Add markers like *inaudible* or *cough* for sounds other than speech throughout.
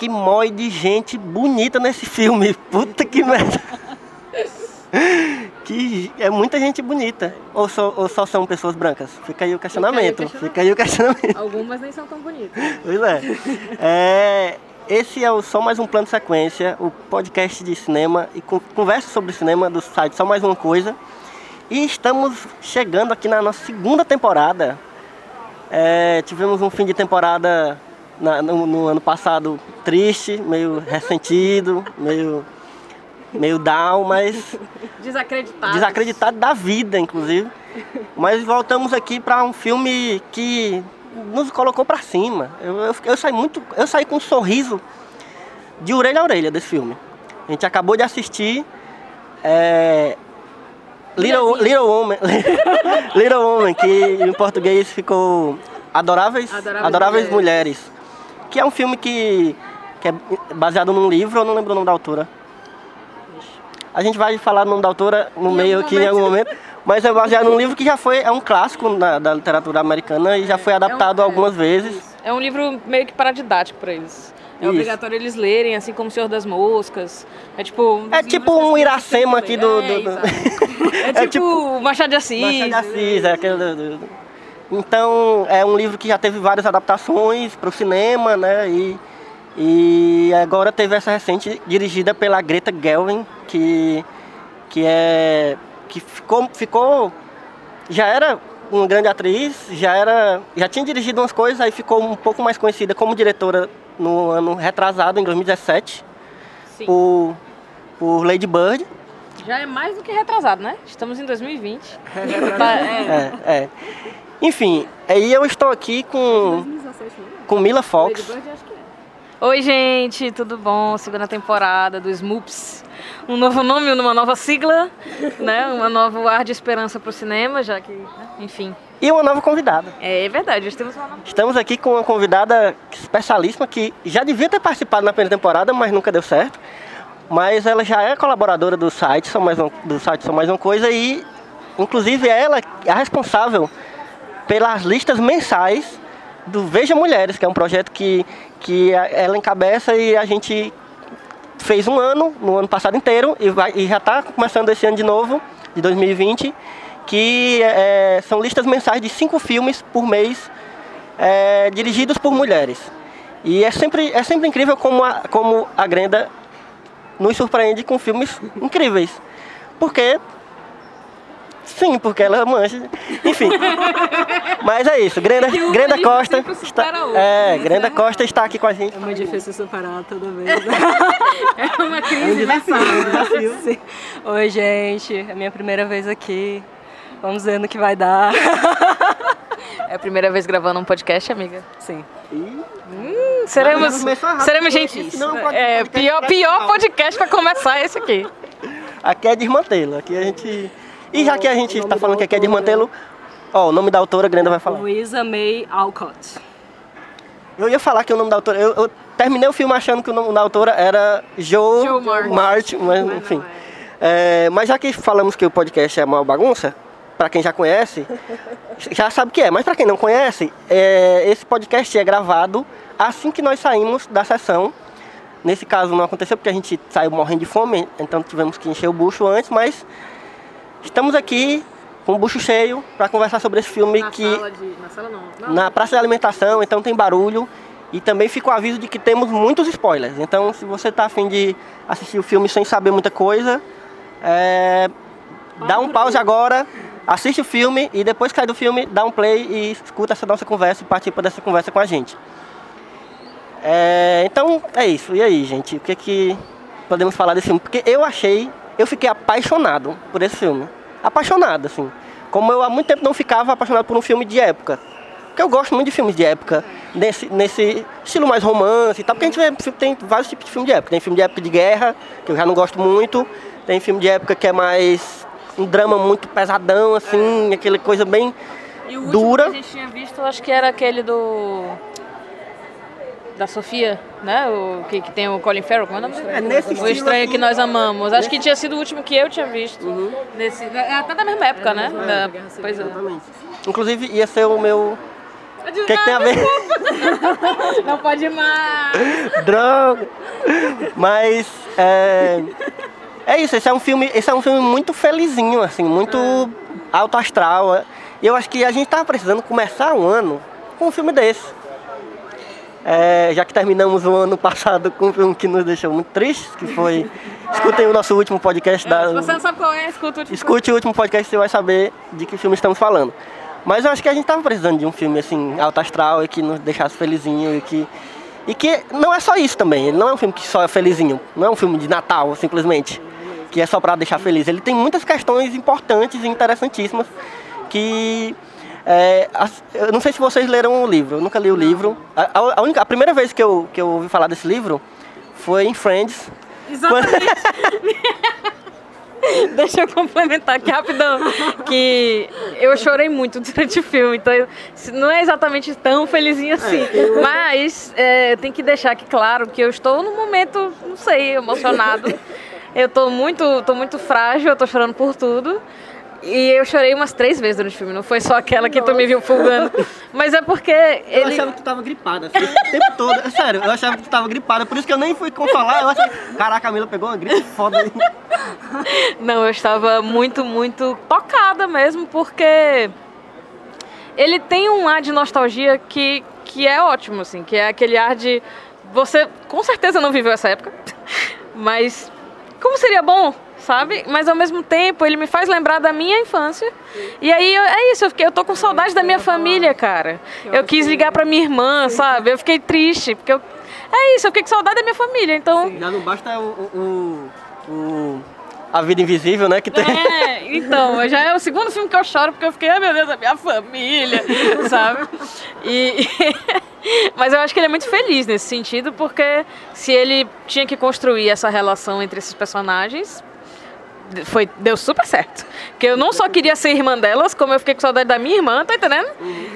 que mói de gente bonita nesse filme. Puta que merda. Que é muita gente bonita. Ou só, ou só são pessoas brancas? Fica aí o questionamento. Fica aí o questionamento. Algumas nem são tão bonitas. Pois é. é. Esse é o Só Mais Um Plano de Sequência, o podcast de cinema e con- conversa sobre cinema do site Só Mais Uma Coisa. E estamos chegando aqui na nossa segunda temporada. É, tivemos um fim de temporada na- no, no ano passado triste, meio ressentido, meio, meio down, mas *laughs* Desacreditados. desacreditado da vida, inclusive. Mas voltamos aqui para um filme que nos colocou para cima. Eu, eu, eu saí muito, eu saí com um sorriso de orelha a orelha desse filme. A gente acabou de assistir é, Little, Little Woman, Little Woman, *laughs* que em português ficou Adoráveis, Adoráveis Adoráveis, Mulheres. Mulheres. Que é um filme que, que é baseado num livro, eu não lembro o nome da autora. A gente vai falar o nome da autora no Em meio aqui em algum momento. Mas é baseado num livro que já foi, é um clássico da, da literatura americana e já foi adaptado é. algumas vezes. É um livro meio que paradidático pra eles. É Isso. obrigatório eles lerem, assim como O Senhor das Moscas. É tipo. um É tipo um Iracema aqui do. do, É, do- exato. *laughs* É *laughs* É tipo, tipo Machado de Assis. Machado de Assis, é aquele do- do- Então, é um livro que já teve várias adaptações para o cinema, né? E, e agora teve essa recente dirigida pela Greta Gerwig, que, que é que ficou, ficou já era uma grande atriz, já era já tinha dirigido umas coisas, aí ficou um pouco mais conhecida como diretora no ano retrasado, em 2017, Sim. por, por Lady Bird. Já é mais do que retrasado, né? Estamos em 2020. Tá, é. É, é. Enfim, aí eu estou aqui com, com Mila Fox. Oi, gente, tudo bom? Segunda temporada do Smoops. Um novo nome, uma nova sigla, *laughs* né? Uma nova ar de esperança pro cinema, já que, enfim. E uma nova convidada. É verdade, hoje temos uma nova. Estamos aqui com uma convidada especialíssima que já devia ter participado na primeira temporada, mas nunca deu certo. Mas ela já é colaboradora do site, só mais um, do site Só Mais Uma Coisa e, inclusive, ela é a responsável pelas listas mensais do Veja Mulheres, que é um projeto que, que ela encabeça e a gente fez um ano, no ano passado inteiro, e, vai, e já está começando esse ano de novo, de 2020, que é, são listas mensais de cinco filmes por mês é, dirigidos por mulheres. E é sempre, é sempre incrível como a, como a Grenda nos surpreende com filmes incríveis. Porque. Sim, porque ela mancha. Enfim. *laughs* Mas é isso. Grenda, Grenda Costa. Está, é, né? Grenda é Costa está aqui com a gente. É muito difícil separar toda vez. *laughs* É uma É um crise. desafio, um desafio. Sim. Oi, gente. É a minha primeira vez aqui. Vamos ver no que vai dar. É a primeira vez gravando um podcast, amiga? Sim. Hum, seremos, seremos gentis. pode- É, pior, pior podcast pra começar esse aqui. Aqui é desmantelo. Aqui a gente. E já que a gente está falando que aqui é autora. desmantelo, ó, o nome da autora Grenda vai falar. Louisa May Alcott. Eu ia falar que o nome da autora. Eu, eu terminei o filme achando que o nome da autora era Jo, Jo. March, mas enfim. é. É, mas já que falamos que o podcast é uma bagunça, para quem já conhece, *laughs* já sabe o que é. Mas para quem não conhece, é, esse podcast é gravado assim que nós saímos da sessão. Nesse caso não aconteceu porque a gente saiu morrendo de fome, então tivemos que encher o bucho antes, mas estamos aqui com o bucho cheio para conversar sobre esse filme Na que sala de. Na sala não. não. na praça de alimentação, então tem barulho. E também fica o aviso de que temos muitos spoilers. Então, se você tá afim de assistir o filme sem saber muita coisa, é, dá um pause agora, assiste o filme e depois que sai do filme, dá um play e escuta essa nossa conversa e participa dessa conversa com a gente. É, então, é isso. E aí, gente? O que que podemos falar desse filme? Porque eu achei, eu fiquei apaixonado por esse filme. Apaixonado, assim. Como eu há muito tempo não ficava apaixonado por um filme de época. Porque eu gosto muito de filmes de época, nesse, nesse estilo mais romance e tal. Porque a gente vê, tem vários tipos de filme de época. Tem filme de época de guerra, que eu já não gosto muito. Tem filme de época que é mais um drama muito pesadão, assim, aquela coisa bem E o dura. que a gente tinha visto, eu acho que era aquele do. Da Sofia, né? O que, que tem o Colin Farrell, como é o nome? É nesse O Estranho assim, que Nós Amamos. Acho que tinha sido o último que eu tinha visto. Nesse, é até da mesma época, né? Da- pois é. Exatamente. Inclusive, ia ser o meu. O que, que tem a ver? *laughs* Não pode mais. Droga! Mas é, é isso, esse é um filme, esse é um filme muito felizinho, assim, muito alto astral. é. E eu acho que a gente tava precisando começar um ano com um filme desse. É, já que terminamos o ano passado com um filme que nos deixou muito tristes, que foi. *laughs* Escutem o nosso último podcast da. Se você não sabe qual é, escuta o último Escute o último podcast você vai saber de que filme estamos falando. Mas eu acho que a gente tava precisando de um filme assim, alto astral e que nos deixasse felizinho e que. E que não é só isso também, ele não é um filme que só é felizinho, não é um filme de Natal, simplesmente, que é só pra deixar feliz. Ele tem muitas questões importantes e interessantíssimas que. É, eu não sei se vocês leram o livro, eu nunca li o livro. A, a- única, a primeira vez que eu, que eu ouvi falar desse livro foi em Friends. Exatamente. *laughs* Deixa eu complementar aqui rapidão. Que eu chorei muito durante o filme, então não é exatamente tão felizinho assim. Mas é, tem que deixar aqui claro que eu estou num momento, não sei, emocionado. Eu tô muito, tô muito frágil, eu tô chorando por tudo. E eu chorei umas três vezes durante o filme, não foi só aquela que tu me viu folgando. *laughs* Mas é porque Eu ele. achava que tu tava gripada, assim, o tempo todo. É sério, eu achava que tu tava gripada, por isso que eu nem fui falar. Eu achei, caraca, a Camila pegou uma gripe foda aí. *laughs* Não, eu estava muito, muito tocada mesmo, porque ele tem um ar de nostalgia que, que é ótimo, assim, que é aquele ar de. Você com certeza não viveu essa época, *laughs* mas como seria bom, sabe? Mas ao mesmo tempo ele me faz lembrar da minha infância. E aí eu- é isso, eu, fiquei, eu tô com saudade da minha família, cara. Eu quis ligar pra minha irmã, sabe? Eu fiquei triste, porque eu. É isso, eu fiquei com saudade da minha família, então. Já não basta o, o, o- A Vida Invisível, né? Que tem. É, então, já é o segundo filme que eu choro porque eu fiquei, ai meu Deus, a minha família, *laughs* sabe? E, *laughs* mas eu acho que ele é muito feliz nesse sentido, porque se ele tinha que construir essa relação entre esses personagens, foi, deu super certo. Porque eu não só queria ser irmã delas, como eu fiquei com saudade da minha irmã, tá entendendo?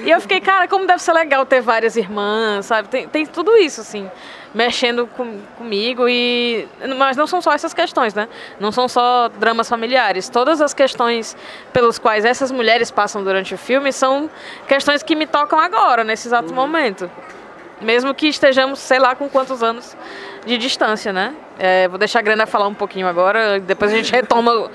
E eu fiquei, cara, como deve ser legal ter várias irmãs, sabe? Tem, tem tudo isso, assim, mexendo com, comigo e... Mas não são só essas questões, né? Não são só dramas familiares. Todas as questões pelos quais essas mulheres passam durante o filme são questões que me tocam agora, nesse exato momento. Mesmo que estejamos, sei lá, com quantos anos de distância, né? É, vou deixar a Grana falar um pouquinho agora, depois a gente retoma.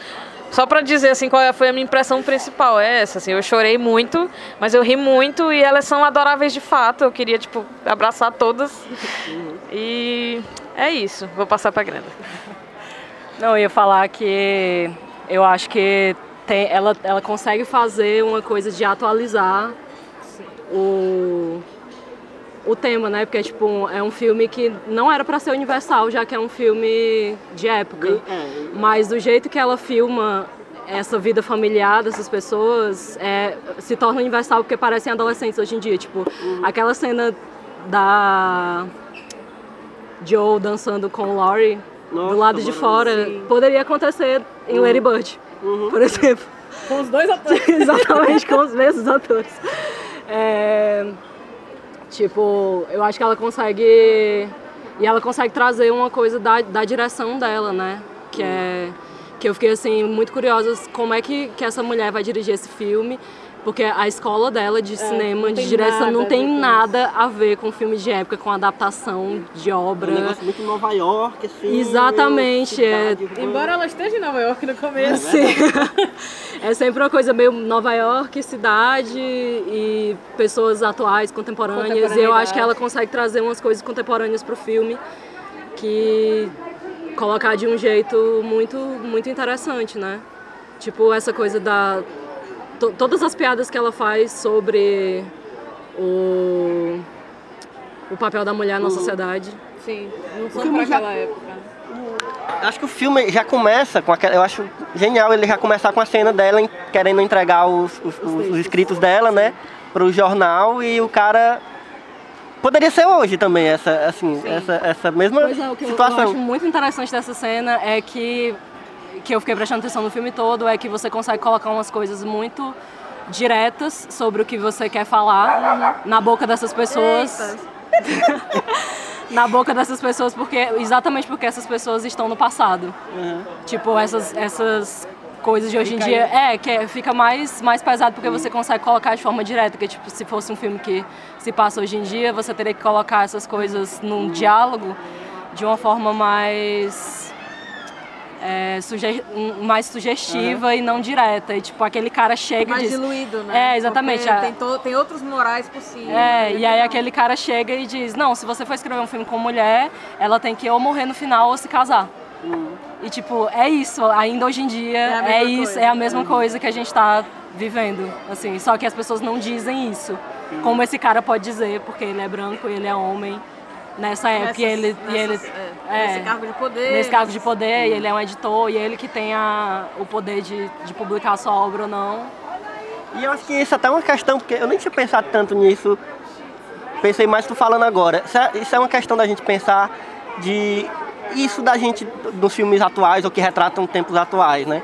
Só pra dizer assim qual foi a minha impressão principal, é essa, assim, eu chorei muito, mas eu ri muito e elas são adoráveis de fato. Eu queria tipo abraçar todas. E é isso. Vou passar pra Grana. Não, eu ia falar que eu acho que tem, ela, ela consegue fazer uma coisa de atualizar o, o tema, né? Porque tipo, é um filme que não era para ser universal, já que é um filme de época. Mas do jeito que ela filma essa vida familiar dessas pessoas é, se torna universal porque parecem adolescentes hoje em dia. Tipo, aquela cena da Joe dançando com o Laurie Nossa, do lado de fora sim. poderia acontecer em Lady Bird, por exemplo. Com os dois *laughs* atores. Exatamente, com os mesmos atores. É, tipo, eu acho que ela consegue. E ela consegue trazer uma coisa da, da direção dela, né? Que é, que eu fiquei assim muito curiosa como é que, que essa mulher vai dirigir esse filme. Porque a escola dela de cinema, É, de direção, nada não tem nada a ver com filme de época, com adaptação de Um obra. negócio muito Nova York, assim. *laughs* Exatamente, é. cidade. Embora ela esteja em Nova York no começo. Sim. *laughs* é sempre uma coisa meio Nova York, cidade e pessoas atuais, contemporâneas. E eu acho que ela consegue trazer umas coisas contemporâneas pro filme que colocar de um jeito muito, muito interessante, né? Tipo essa coisa da to- todas as piadas que ela faz sobre o o papel da mulher na sociedade. Sim, não são filme pra já- aquela época. Acho que o filme já começa com aquela. Eu acho genial ele já começar com a cena dela em- querendo entregar os, os, os- os escritos dela, né? Pro jornal e o cara. Poderia ser hoje também, essa, assim, essa, essa mesma Pois é, o que eu- eu, situação. acho muito interessante dessa cena é que, que eu fiquei prestando atenção no filme todo, é que você consegue colocar umas coisas muito diretas sobre o que você quer falar na boca dessas pessoas. *laughs* na boca dessas pessoas, porque exatamente porque essas pessoas estão no passado. Tipo, essas, essas coisas de hoje em dia. É, que é- fica mais, mais pesado porque você consegue colocar de forma direta. Que tipo, se fosse um filme que se passa hoje em dia, você teria que colocar essas coisas num diálogo de uma forma mais. É, suge- mais sugestiva e não direta. E tipo, aquele cara chega e mais diz. diluído, né? É, exatamente. A- Tem, to- tem outros morais possíveis. é, e aí aquele cara chega e diz, não, se você for escrever um filme com mulher, ela tem que ou morrer no final ou se casar. E tipo, é isso, ainda hoje em dia É a é, mesma isso, coisa. é a mesma coisa que a gente tá vivendo, assim, só que as pessoas não dizem isso. Como esse cara pode dizer, porque ele é branco e ele é homem nessa época e ele, e ele nessas- é, é, nesse cargo de poder. nesse cargo de poder, e ele é um editor, e ele que tem a, o poder de, de publicar a sua obra ou não. E eu acho que isso até é uma questão, porque eu nem tinha pensado tanto nisso. Pensei mais tu falando agora. Isso é, isso é uma questão da gente pensar de isso da gente nos filmes atuais ou que retratam tempos atuais, né?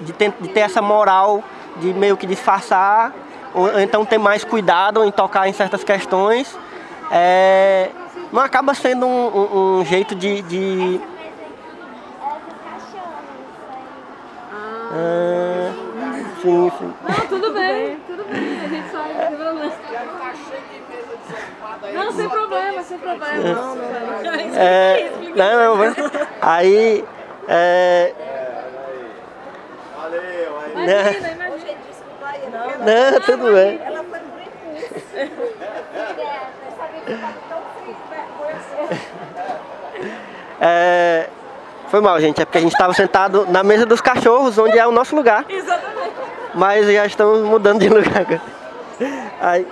De, ter- de ter essa moral de meio que disfarçar ou então ter mais cuidado em tocar em certas questões. É, não acaba sendo um, um- um jeito de, de Ah, sim, sim. Tudo bem, tudo bem, a gente sabe, não tem problema. Não, sem problema, sem problema. Não, não, não. É, não, não, mas- aí. É, Imagina, imagina. não, tudo bem. *laughs* *laughs* É, foi mal, gente. É porque a gente estava sentado na mesa dos cachorros, onde é o nosso lugar. Exatamente. Mas já estamos mudando de *laughs* lugar agora. Aí,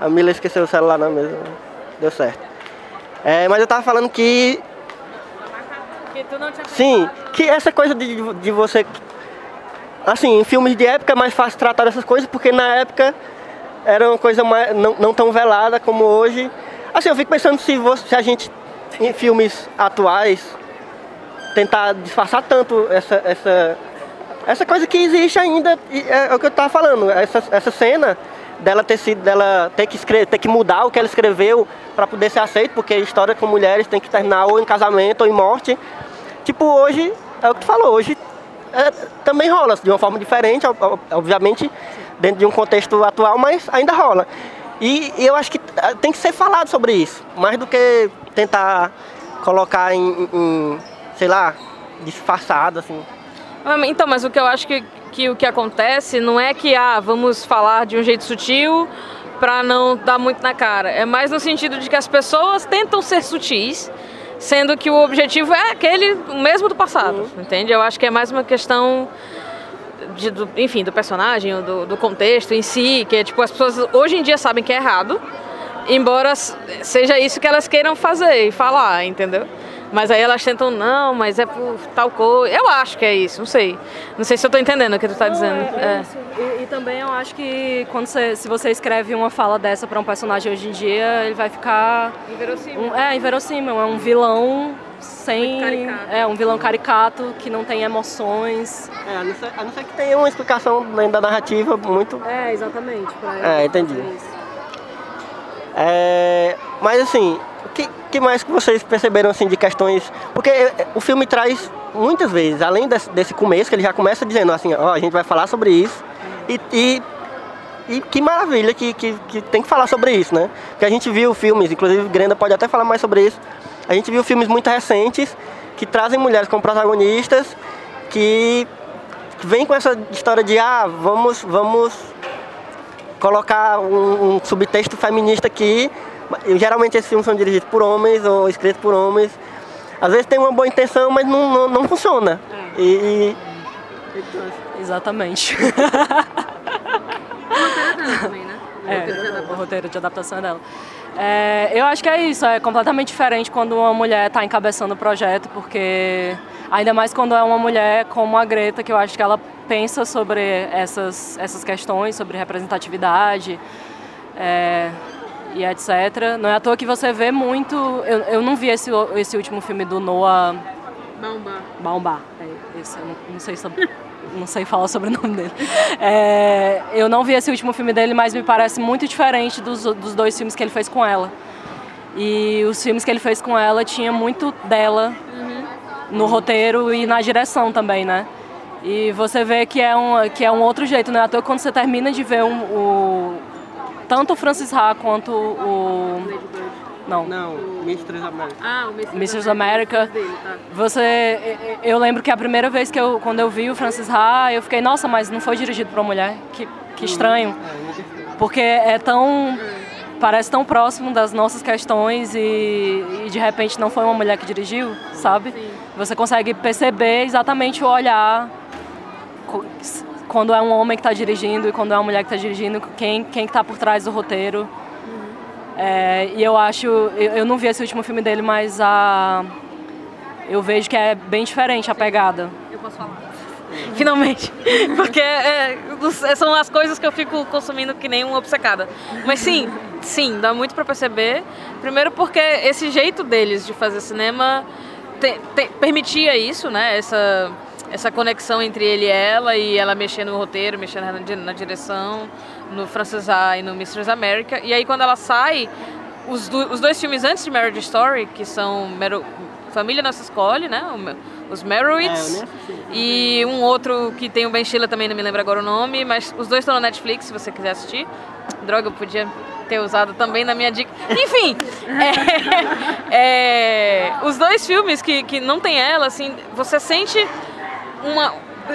a Mila esqueceu o celular na mesa. Deu certo. É, mas eu tava falando que Que tu não tinha Sim, que essa coisa de, de você. Assim, em filmes de época é mais fácil tratar dessas coisas, porque na época era uma coisa mais, não, não tão velada como hoje. Assim, eu fico pensando se, você, se a gente, em filmes atuais, tentar disfarçar tanto essa, essa, essa coisa que existe ainda, e é, o que eu tava falando, essa, essa cena dela ter sido, dela ter que escrever, ter que mudar o que ela escreveu para poder ser aceito, porque a história com mulheres tem que terminar ou em casamento ou em morte. Tipo, hoje, é o que tu falou, hoje é, também rola, de uma forma diferente, ob- ob- obviamente, dentro de um contexto atual, mas ainda rola. E, eu acho que eh, tem que ser falado sobre isso, mais do que tentar colocar em, em, sei lá, disfarçado, assim. Ah, Então, mas o que eu acho que, que o que acontece não é que, ah, vamos falar de um jeito sutil pra não dar muito na cara. É mais no sentido de que as pessoas tentam ser sutis, sendo que o objetivo é aquele o mesmo do passado, entende? Eu acho que é mais uma questão de, do, enfim, do personagem, do, do contexto em si, que é tipo, as pessoas hoje em dia sabem que é errado, embora seja isso que elas queiram fazer e falar, entendeu? Mas aí elas tentam, não, mas é por tal coisa. Eu acho que é isso, não sei. Não sei se eu tô entendendo o que tu tá dizendo. É, é isso. E, e também eu acho que quando você, se você escreve uma fala dessa pra um personagem hoje em dia, ele vai ficar. Inverossímil. Um, é, inverossímil. É um vilão sem. É, um vilão caricato que não tem emoções. É, a não ser, a não ser que tenha uma explicação dentro da narrativa muito. É, exatamente. Pra É, entendi. É, mas assim, que, que mais que vocês perceberam assim de questões? Porque é, o filme traz muitas vezes, além desse, desse começo, que ele já começa dizendo assim, ó, a gente vai falar sobre isso e, e, e que maravilha que, que, que tem que falar sobre isso, né? Porque a gente viu filmes, inclusive Grenda pode até falar mais sobre isso, a gente viu filmes muito recentes que trazem mulheres como protagonistas que vem com essa história de ah, vamos, vamos colocar um, um subtexto feminista aqui. E, geralmente esses filmes são dirigidos por homens ou escritos por homens. Às vezes tem uma boa intenção, mas não, não, não funciona. E, e- Exatamente. também, né? É, o roteiro de adaptação é dela. É, eu acho que é isso, é completamente diferente quando uma mulher está encabeçando o projeto, porque ainda mais quando é uma mulher como a Greta, que eu acho que ela pensa sobre essas, essas questões, sobre representatividade é, e etc. Não é à toa que você vê muito. Eu, eu não vi esse, esse último filme do Noah Bamba. Baumbach. É, esse, eu não, não sei sobre, não sei falar *laughs* sobre o nome dele. É, eu não vi esse último filme dele, mas me parece muito diferente dos, dos dois filmes que ele fez com ela. E os filmes que ele fez com ela tinha muito dela no roteiro e na direção também, né? E você vê que é um, que é um outro jeito, né? Até quando você termina de ver um, o, tanto o Francis Ha quanto o... Não, Não, Mistress America. Ah, o Mr. Mrs. America. dele, tá? Você, eu lembro que a primeira vez que eu, quando eu vi o Francis Ha, eu fiquei, nossa, mas não foi dirigido por uma mulher, que, que estranho, porque é tão, parece tão próximo das nossas questões e, e de repente não foi uma mulher que dirigiu, sabe? Você consegue perceber exatamente o olhar quando é um homem que está dirigindo e quando é uma mulher que está dirigindo, quem quem está por trás do roteiro. É, e eu acho, eu, eu não vi esse último filme dele, mas a eu vejo que é bem diferente a pegada. Eu posso falar. Finalmente. *laughs* Porque é, são as coisas que eu fico consumindo que nem uma obcecada. Mas sim, sim, dá muito pra perceber. Primeiro porque esse jeito deles de fazer cinema te- te- permitia isso, né? Essa, essa conexão entre ele e ela, e ela mexendo no roteiro, mexendo na, di- na direção, no Francis Ha e no Mistress America. E aí quando ela sai, os, do- os dois filmes antes de Marriage Story, que são Meryl- Família Nossa Escolhe, né? Os Merowitz. É. E um outro que tem o Ben Stiller também, não me lembro agora o nome, mas os dois estão na Netflix, se você quiser assistir. Droga, eu podia ter usado também na minha dica. Enfim, *laughs* é, é, os dois filmes que, que não tem ela, assim, você sente uma...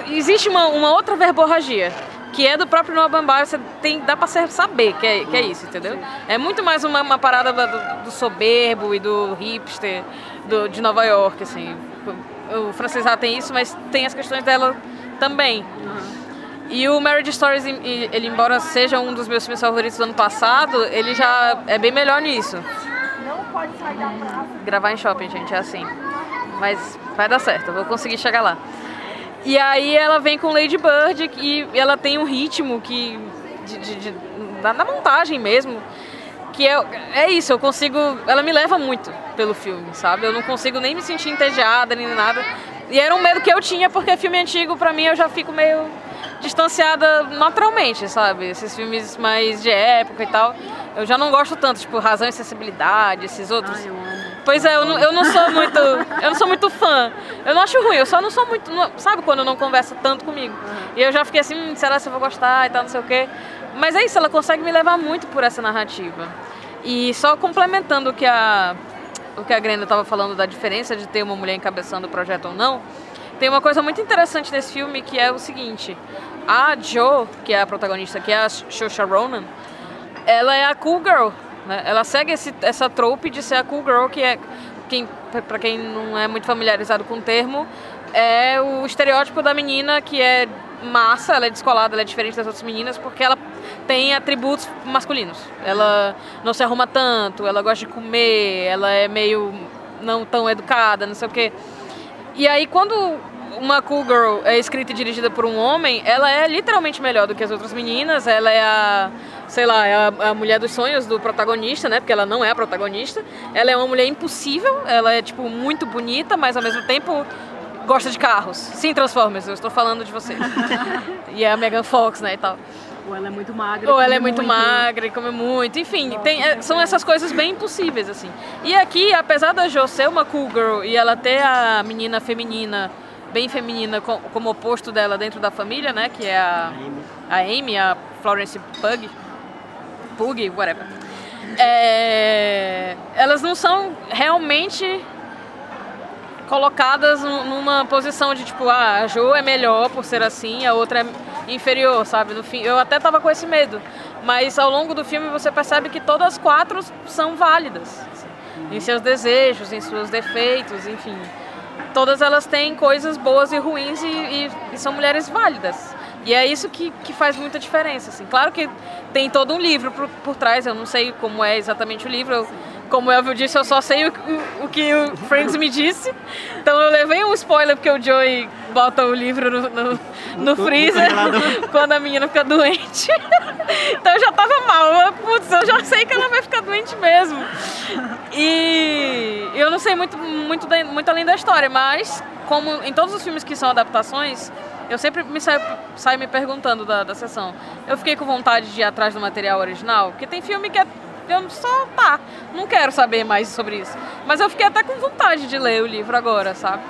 Existe uma, uma outra verborragia, que é do próprio Noah Baumbach, você tem, dá pra ser- saber que é, que é isso, entendeu? É muito mais uma, uma parada do, do soberbo e do hipster do, de Nova York, assim. O Francis Ha tem isso, mas tem as questões dela também. E o Marriage Stories, ele embora seja um dos meus filmes favoritos do ano passado, ele já é bem melhor nisso. Gravar em shopping, gente, é assim. Mas vai dar certo, eu vou conseguir chegar lá. E aí ela vem com Lady Bird e ela tem um ritmo que. de- de- de- da, da montagem mesmo. Que é, é isso, eu consigo. Ela me leva muito pelo filme, sabe? Eu não consigo nem me sentir entediada nem nada. E era um medo que eu tinha, porque filme antigo, pra mim, eu já fico meio distanciada naturalmente, sabe? Esses filmes mais de época e tal. Eu já não gosto tanto, tipo, Razão e Sensibilidade, esses outros. Pois é, eu não, eu não sou muito. Eu não sou muito fã. Eu não acho ruim, eu só não sou muito. não- sabe quando não conversa tanto comigo? E eu já fiquei assim, hum, será que eu vou gostar e tal, não sei o quê. Mas é isso, ela consegue me levar muito por essa narrativa. E só complementando o que a, o que a Grenda estava falando da diferença de ter uma mulher encabeçando o projeto ou não, tem uma coisa muito interessante nesse filme que é o seguinte: a Jo, que é a protagonista, que é a Saoirse Ronan, ela é a cool girl. Né? Ela segue esse, essa trope de ser a cool girl, que é, quem, para quem não é muito familiarizado com o termo, é o estereótipo da menina que é massa, ela é descolada, ela é diferente das outras meninas, porque ela tem atributos masculinos. Ela não se arruma tanto, ela gosta de comer, ela é meio não tão educada, não sei o quê. E aí, quando uma cool girl é escrita e dirigida por um homem, ela é literalmente melhor do que as outras meninas. Ela é a, sei lá, é a, a mulher dos sonhos do protagonista, né? Porque ela não é a protagonista. Ela é uma mulher impossível. Ela é, tipo, muito bonita, mas ao mesmo tempo gosta de carros. Sim, Transformers, eu estou falando de você. *laughs* e é a Megan Fox, né, e tal. Ou ela é muito magra. Ou ela é come muito, magra e come muito. Enfim, tem, é, são essas coisas bem impossíveis, assim. E aqui, apesar da Jo ser uma cool girl e ela ter a menina feminina bem feminina co- como oposto dela dentro da família, né? Que é a, a Amy, a Florence Pug. Pug, whatever. É, elas não são realmente colocadas nu- numa posição de tipo, ah, a Jo é melhor por ser assim, a outra é inferior, sabe? No fim, eu até tava com esse medo, mas ao longo do filme você percebe que todas as quatro são válidas em seus desejos, em seus defeitos, enfim. Todas elas têm coisas boas e ruins e, e- e são mulheres válidas. E é isso que, que faz muita diferença. Assim. Claro que tem todo um livro por, por trás, eu não sei como é exatamente o livro. Eu, como o Elvio disse, eu só sei o, o- o que o Friends me disse. Então eu levei um spoiler porque o Joey bota o livro no, no, no freezer *laughs* quando a menina fica doente. *laughs* então eu já tava mal. Eu, Putz, eu já sei que ela vai ficar doente mesmo. E eu não sei muito, muito, muito além da história, mas como em todos os filmes que são adaptações, eu sempre me saio, saio me perguntando da, da sessão. Eu fiquei com vontade de ir atrás do material original, porque tem filme que é, eu só tá, não quero saber mais sobre isso. Mas eu fiquei até com vontade de ler o livro agora, sabe?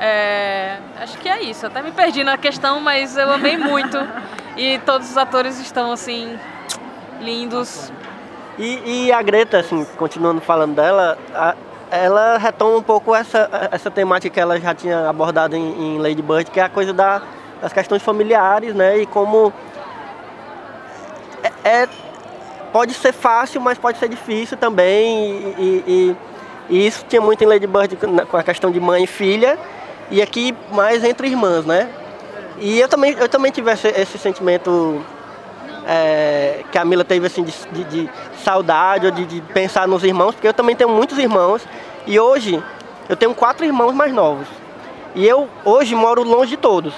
É, acho que é isso. Até me perdi na questão, mas eu amei muito. E todos os atores estão assim lindos. E, e a Greta, assim, continuando falando dela, a- ela retoma um pouco essa, essa temática que ela já tinha abordado em, em Lady Bird, que é a coisa da- das questões familiares, né? E como é, é- pode ser fácil, mas pode ser difícil também. E, e- e- isso tinha muito em Lady Bird com- com a questão de mãe e filha, e aqui mais entre irmãs, né? E eu também, eu também tive esse, esse sentimento é, que a Mila teve assim de, de- de saudade ou de, de pensar nos irmãos, porque eu também tenho muitos irmãos e hoje eu tenho quatro irmãos mais novos. E eu hoje moro longe de todos.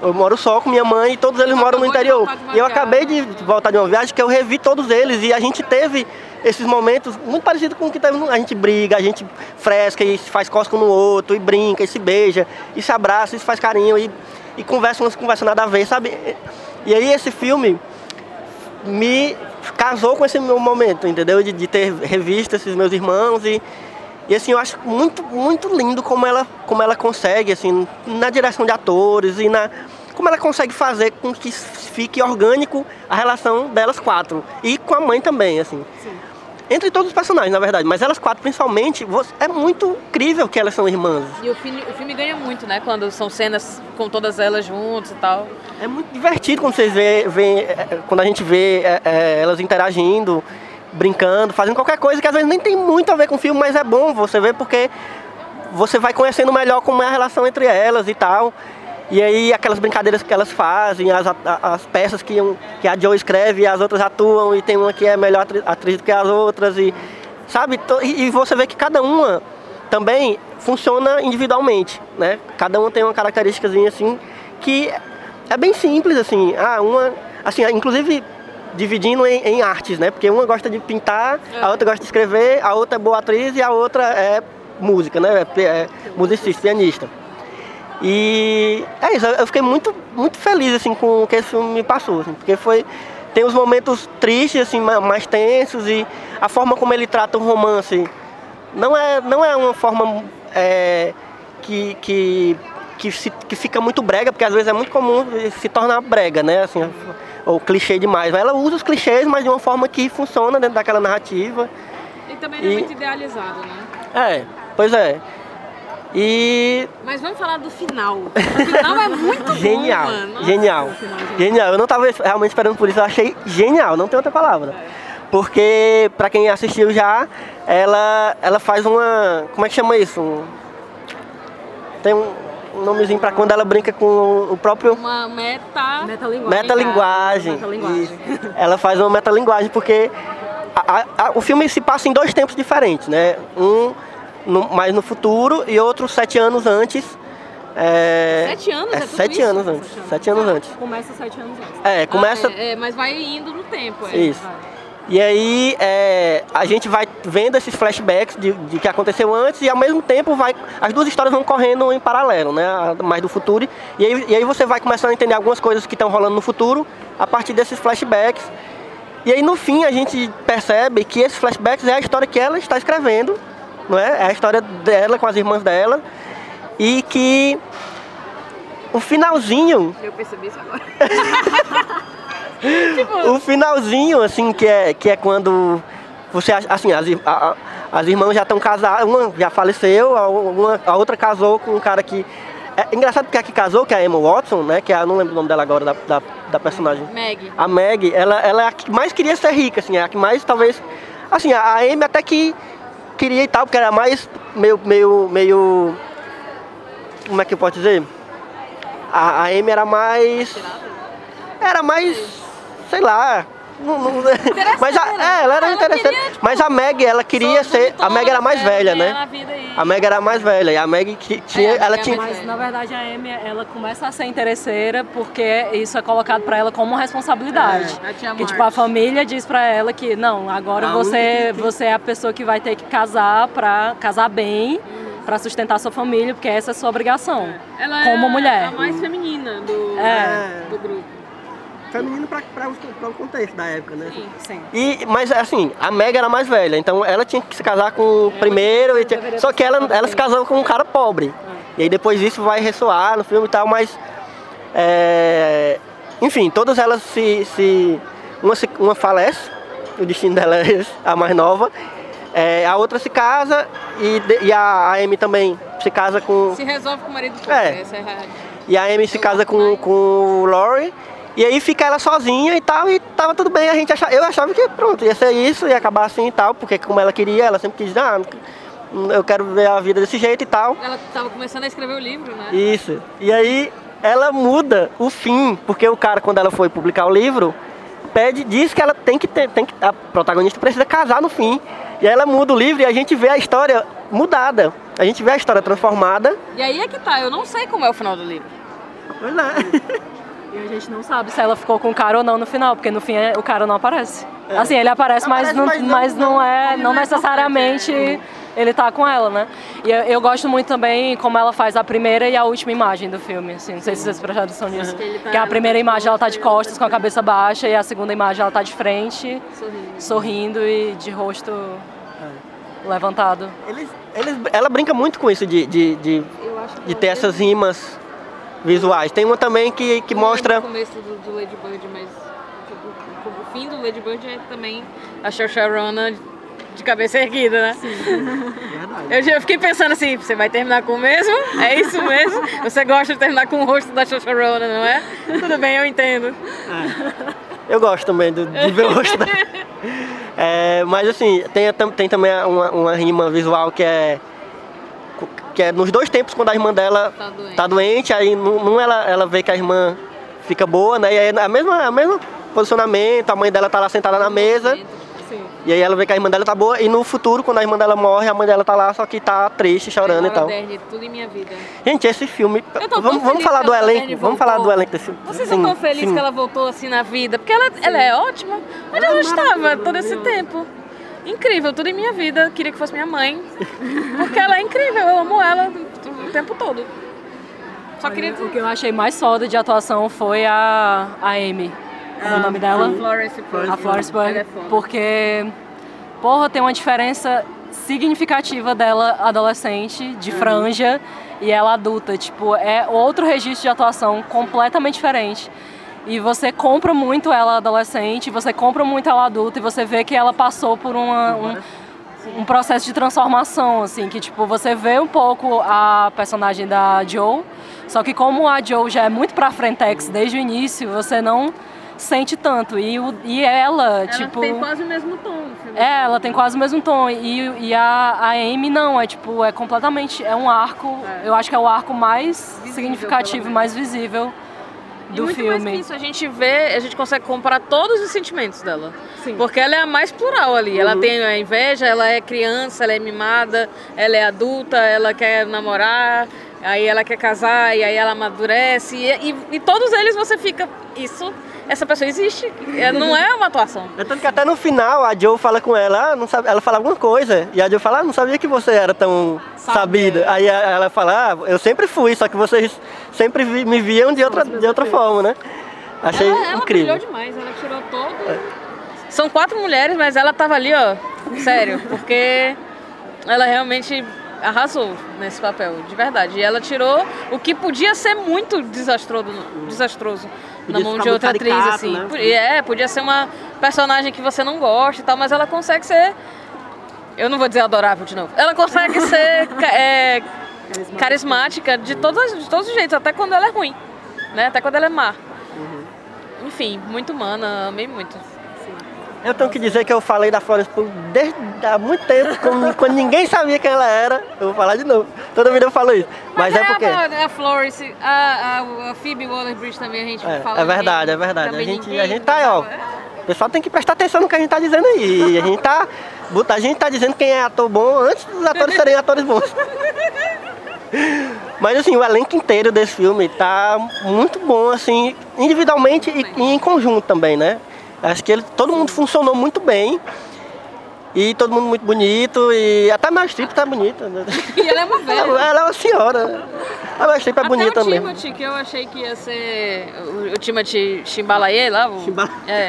Eu moro só com minha mãe e todos eles moram no interior. E eu acabei de voltar de uma viagem que eu revi todos eles e a gente teve esses momentos muito parecidos com o que teve. A gente briga, a gente fresca e se faz cosca um no outro, e brinca, e se beija, e se abraça, e se faz carinho, e, e conversa umas conversas nada a ver, sabe? E aí esse filme me casou com esse meu momento, entendeu? De, de ter revisto esses meus irmãos e, e assim, eu acho muito, muito lindo como ela, como ela consegue, assim, na direção de atores e na. Como ela consegue fazer com que fique orgânico a relação delas quatro. E com a mãe também, assim. Entre todos os personagens, na verdade, mas elas quatro principalmente, é muito incrível que elas são irmãs. E o filme, o filme ganha muito, né? Quando são cenas com todas elas juntas e tal. É muito divertido quando vocês vê, vê, é, quando a gente vê é, é, elas interagindo, brincando, fazendo qualquer coisa que às vezes nem tem muito a ver com o filme, mas é bom você ver porque você vai conhecendo melhor como é a relação entre elas e tal. E aí aquelas brincadeiras que elas fazem, as, as peças que, um- que a Joe escreve e as outras atuam, e tem uma que é melhor atri- atriz do que as outras, e sabe? E, você vê que cada uma também funciona individualmente, né? Cada uma tem uma característicazinha assim que é bem simples, assim. Ah, uma. Assim, inclusive dividindo em, em artes, né? Porque uma gosta de pintar, a outra gosta de escrever, a outra é boa atriz e a outra é música, né? É, é musicista, pianista. E é isso, eu fiquei muito, muito feliz assim com o que esse filme me passou, assim, porque foi tem os momentos tristes assim, ma- mais tensos e a forma como ele trata o romance não é não é uma forma é, que, que que, se- que fica muito brega, porque às vezes é muito comum se tornar brega, né? Assim, ou clichê demais. Ela usa os clichês, mas de uma forma que funciona dentro daquela narrativa. E também não é E- muito idealizado, né? É, pois é. E Mas vamos falar do final. O final é muito Genial, bom. Nossa. genial, genial. Eu não estava realmente esperando por isso, eu achei genial, não tem outra palavra. Porque, pra quem assistiu já, ela, ela faz uma. Como é que chama isso? Tem um, um nomezinho pra quando ela brinca com o próprio. Uma meta... Metalinguagem. Metalinguagem. Metalinguagem. Ela faz uma metalinguagem porque a- a- o filme se passa em dois tempos diferentes, né? Um no- mais no futuro e outro sete anos antes. É, Sete anos? É tudo sete isso? anos antes. Sete anos antes. Começa sete anos antes. É, começa. Ah, é, é, mas vai indo no tempo. É. Isso. E aí é, a gente vai vendo esses flashbacks de, de que aconteceu antes e ao mesmo tempo vai as duas histórias vão correndo em paralelo, né? A mais do futuro. E aí, e aí você vai começando a entender algumas coisas que estão rolando no futuro a partir desses flashbacks. E aí no fim a gente percebe que esses flashbacks é a história que ela está escrevendo, não é? É a história dela com as irmãs dela. E que o finalzinho Eu percebi isso agora. *laughs* o finalzinho, assim, que é, que é quando você, assim, as, a- as irmãs já estão casadas, uma já faleceu, a, uma- a outra casou com um cara que... É engraçado porque a que casou, que é a Emma Watson, né, que é, eu não lembro o nome dela agora, da, da, da personagem. Meg. A Meg, ela, ela é a que mais queria ser rica, assim, é a que mais, talvez... Assim, a a Amy até que queria e tal, porque era mais meio, meio, meio... Como é que eu posso dizer? A, a Amy era mais... Era mais... Sei lá... não- não- mas a, é, ela era Ela interessante. queria, tipo, mas a Meg, ela queria ser... A Meg era mais velha, né? A Meg era mais velha. E a Meg que tinha... a Meg ela é tinha... Mas na verdade a Amy, ela começa a ser interesseira porque isso é colocado pra ela como uma responsabilidade. É, que tipo a família diz pra ela que não, agora A você que- você é a pessoa que vai ter que casar pra casar bem, pra sustentar sua família, porque essa é a sua obrigação. Ela como é mulher. a mais feminina do, É. do grupo. Feminino pra, pra, o contexto da época, né? Sim. Sim. E, mas assim, a Meg era mais velha, então ela tinha que se casar com o primeiro, tinha- só que ela, ela se casou com um cara pobre. E aí depois isso vai ressoar no filme e tal, mas. é, enfim, todas elas se. se uma, se- uma falece, o destino dela é esse, a mais nova. É, a outra se casa e, e a, a Amy também se casa com. Se resolve com o marido do É. Essa é a realidade. E a Amy se casa com, com o Laurie. E aí fica ela sozinha e tal, e tava tudo bem. A gente achava, eu achava que pronto, ia ser isso, ia acabar assim e tal, porque como ela queria, ela sempre quis, ah, eu quero ver a vida desse jeito e tal. Ela tava começando a escrever o livro, né? Isso. E aí ela muda o fim, porque o cara, quando ela foi publicar o livro, pede, diz que ela tem que ter, tem que, a protagonista precisa casar no fim. E aí ela muda o livro e a gente vê a história mudada. A gente vê a história transformada. E aí é que tá, eu não sei como é o final do livro. Pois é. *laughs* E a gente não sabe se ela ficou com o cara ou não no final, porque no fim é- o cara não aparece. Assim, ele aparece, mas, Aparece, não, mas não- mas não é, não é necessariamente ele tá com ela, né? E eu, eu gosto muito também como ela faz a primeira e a última imagem do filme, assim, não sei se vocês prestaram atenção nisso. Que ele tá- Que a primeira imagem ela tá de costas com a cabeça baixa e a segunda imagem ela tá de frente, Sorrindo. sorrindo e de rosto levantado. Eles, eles, ela brinca muito com isso de, de, de, de ter essas rimas visuais. Tem uma também que, que mostra. O começo do, do Lady Bird, mas o, o- o fim do Lady Bird é também a Saoirse Ronan de cabeça erguida, né? *laughs* Eu já fiquei pensando assim, você vai terminar com o mesmo? É isso mesmo? Você gosta de terminar com o rosto da Saoirse Ronan, não é? Tudo bem, eu entendo. Eu gosto também do- de ver o rosto dela. *laughs* É, mas assim, tem, tem também uma, uma rima visual que é. Que é nos dois tempos quando a irmã dela Tá doente. tá doente, aí num ela, ela vê que a irmã fica boa, né? E aí a mesma, a mesma posicionamento, a mãe dela tá lá sentada na mesa. Sim. E aí ela vê que a irmã dela tá boa, e no futuro, quando a irmã dela morre, a mãe dela tá lá, só que tá triste, chorando e tal. Tudo em minha vida. Gente, esse filme. Vamos, vamos falar do elenco. Vamos falar do elenco desse filme. Vocês Sim, estão felizes que ela voltou assim na vida? Porque ela, ela é ótima. Onde ela estava todo esse tempo? Incrível, tudo em minha vida. Queria que fosse minha mãe. Porque ela é incrível, eu amo ela o tempo todo. Só queria O dizer. que eu achei mais foda de atuação foi a, a Amy. Como é o nome dela? Florence. A Florence Pugh, Ela é porque, porra, tem uma diferença significativa dela adolescente, de franja, e ela adulta. Tipo, é outro registro de atuação completamente diferente. E você compra muito ela adolescente, você compra muito ela adulta, e você vê que ela passou por uma, um, um processo de transformação, assim, que tipo, você vê um pouco a personagem da Joe, só que como a Joe já é muito pra frentex desde o início, você não sente tanto. E, o, e ela, Ela tipo. tem quase o mesmo tom. É, ela tem quase o mesmo tom. E, e a, a Amy não, é tipo, é completamente. É um arco. É. Eu acho que é o arco mais Visível, significativo, mais visível E do muito mais que filme. isso, a gente vê, a gente consegue comparar todos os sentimentos dela. Sim. Porque ela é a mais plural ali. Ela tem a inveja, ela é criança, ela é mimada, ela é adulta, ela quer namorar, aí ela quer casar, e aí ela amadurece. E, e, e todos eles você fica. Isso, essa pessoa existe. É, Não é uma atuação. É tanto que até no final a Joe fala com ela, ah, não sabe, ela fala alguma coisa. E a Joe fala, ah, não sabia que você era tão Sabe, sabida. é. Aí ela fala, ah, eu sempre fui, só que vocês sempre vi- me viam de outra, de outra forma, né? Achei ela, ela incrível. brilhou demais, ela tirou todo. São quatro mulheres, mas ela tava ali, ó. Sério, porque ela realmente arrasou nesse papel, de verdade. E ela tirou o que podia ser muito desastroso, desastroso na mão de outra muito atriz, caricato, assim. né? É, podia ser uma personagem que você não gosta e tal, mas ela consegue ser. Eu não vou dizer adorável de novo. Ela consegue *laughs* ser é, carismática de todos, de todos os jeitos, até quando ela é ruim. Né? Até quando ela é má. Uhum. Enfim, muito humana, amei muito. Eu tenho que dizer que eu falei da Florence Pugh desde há muito tempo, quando, *laughs* quando ninguém sabia quem ela era. Eu vou falar de novo. Toda vida eu falo isso. Mas, é porque. A, a Florence, a, a, a Phoebe Waller-Bridge também a gente É, fala. é verdade, é verdade. A gente, a gente tá aí, ó. O pessoal tem que prestar atenção no que a gente tá dizendo aí. A gente tá, a gente tá dizendo quem é ator bom antes dos atores serem atores bons. Mas assim, o elenco inteiro desse filme tá muito bom, assim, individualmente e, e em conjunto também, né? Acho que ele, todo mundo funcionou muito bem. E todo mundo muito bonito. E até a Streep tá bonita. Né? E ela é uma velha. Ela, *laughs* ela é uma senhora. A Meryl Streep é bonita Até o mesmo. Timothy, que eu achei que ia ser o, o Timothy Chimbalaye lá. O, Chimbala- É.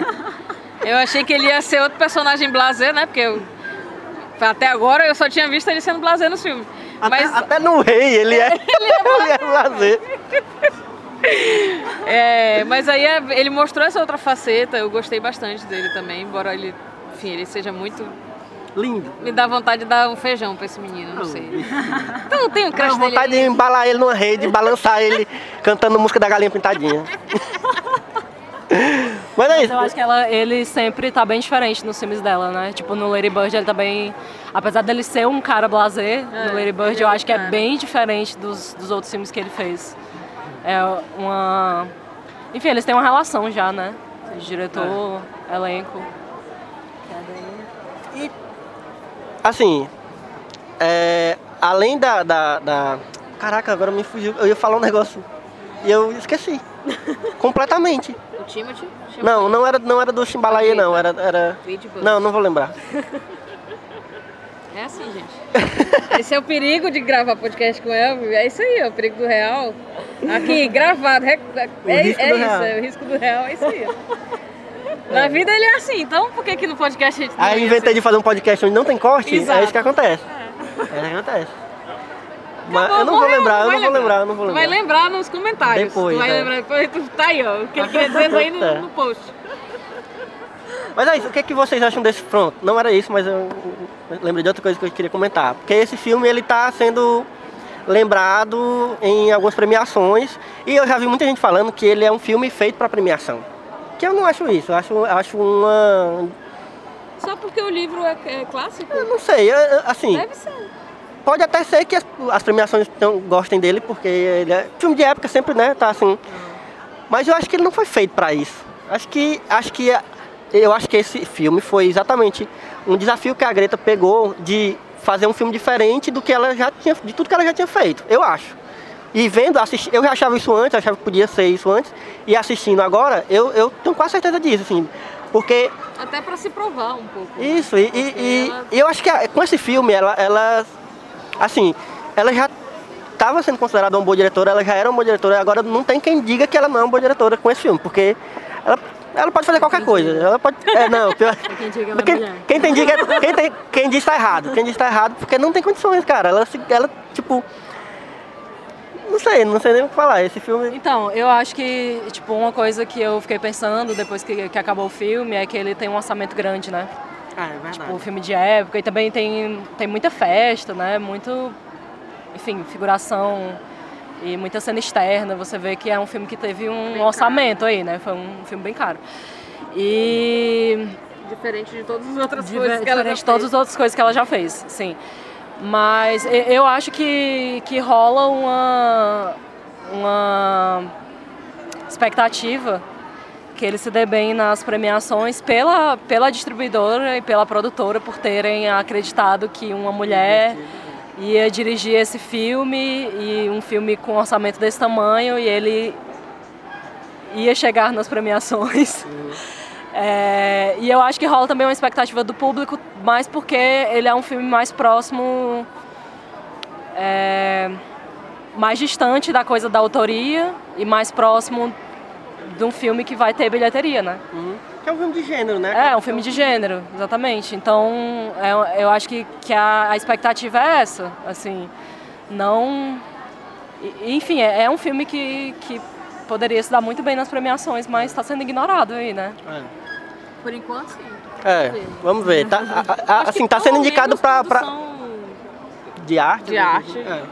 Eu achei que ele ia ser outro personagem blazer, né? Porque eu, até agora eu só tinha visto ele sendo blazer no filme. Até, Mas até no rei ele é, *laughs* ele é *laughs* lazer. É, mas aí é- ele mostrou essa outra faceta, eu gostei bastante dele também, embora ele, enfim, ele seja muito. Lindo. Me dá vontade de dar um feijão pra esse menino, não sei. Então eu tenho um crush dele. vontade de ali. embalar ele numa rede, balançar ele cantando música da galinha pintadinha. *laughs* Mas é isso. Eu acho que ela, ele sempre tá bem diferente nos filmes dela, né? Tipo, no Lady Bird ele tá bem... Apesar dele ser um cara blazer, no Lady Bird eu acho que é bem diferente dos, dos outros filmes que ele fez. É uma... Enfim, eles têm uma relação já, né? Diretor, elenco. Assim, é, além da, da, da- Caraca, agora me fugiu. Eu ia falar um negócio e eu esqueci. *laughs* Completamente. O Timothy? Não, não era, não era do Chimbalaia, não. Era. era... Não, não vou lembrar. *laughs* É assim, gente. *laughs* Esse é o perigo de gravar podcast com Elvio. É isso aí, ó, o perigo do real. Aqui, gravado. É, é, é isso, real. é o risco do real, é isso aí. Na vida ele é assim, então por que, que no podcast a gente não Aí inventei ser? de fazer um podcast onde não tem corte, Exato. é isso que acontece. É, isso que acontece. Mas Acabou, eu não vou morreu, lembrar, eu não vou lembrar, eu não vou Tu lembrar. vai lembrar nos comentários. Depois, tu vai é. lembrar depois. Tu, tá aí, ó. O que ele queria dizer aí no, *laughs* É. no post. Mas é isso, o que, é que vocês acham desse pronto? Não era isso, mas eu lembrei de outra coisa que eu queria comentar. Porque esse filme ele tá sendo lembrado em algumas premiações e eu já vi muita gente falando que ele é um filme feito para premiação. Que eu não acho isso, eu acho, eu acho uma. Só porque o livro é, é clássico? Eu não sei, eu- eu- assim. Deve ser. Pode até ser que as, as premiações tão- gostem dele, porque ele é filme de época sempre, né? Tá assim. Mas eu acho que ele não foi feito para isso. Acho que acho que eu acho que esse filme foi exatamente um desafio que a Greta pegou de fazer um filme diferente do que ela já tinha, de tudo que ela já tinha feito. Eu acho. E vendo, assisti, eu já achava isso antes, achava que podia ser isso antes, e assistindo agora, eu, eu tenho quase certeza disso, assim. Porque Até pra se provar um pouco. isso, e, e- e- ela- e eu acho que a- com esse filme, ela, ela assim, ela já estava sendo considerada uma boa diretora, ela já era uma boa diretora, agora não tem quem diga que ela não é uma boa diretora com esse filme, porque ela, ela pode fazer qualquer coisa, ela pode, é, não, pior, *laughs* Quem diga que ela é quem, quem tem diga, quem, tem, quem diz tá errado, quem diz tá errado, porque não tem condições, cara, ela, se- ela tipo, não sei, não sei nem o que falar, esse filme, Então, eu acho que, tipo, uma coisa que eu fiquei pensando depois que, que acabou o filme é que ele tem um orçamento grande, né? ah, é verdade. Tipo, filme de época e também tem, tem muita festa, né? Muito, enfim, figuração e muita cena externa. Você vê que é um filme que teve um orçamento aí, né? Foi um filme bem caro. E Diferente de todas as outras Diver- coisas que ela já diferente de todas as outras coisas que ela já fez, sim. Mas eu acho que, que rola uma, uma expectativa que ele se dê bem nas premiações pela, pela distribuidora e pela produtora por terem acreditado que uma mulher ia dirigir esse filme e um filme com orçamento desse tamanho e ele ia chegar nas premiações. *laughs* É, e eu acho que rola também uma expectativa do público, mais porque ele é um filme mais próximo, é, mais distante da coisa da autoria e mais próximo de um filme que vai ter bilheteria, né? Que é um filme de gênero, né? É, um filme de gênero, exatamente. Então, é- eu acho que, que a, a expectativa é essa, assim, não... Enfim, é, é um filme que, que poderia se dar muito bem nas premiações, mas está sendo ignorado aí, né? Por enquanto, sim. É, vamos ver. Tá, a- a- assim, que tá sendo indicado menos pra, De arte. De né? arte. É.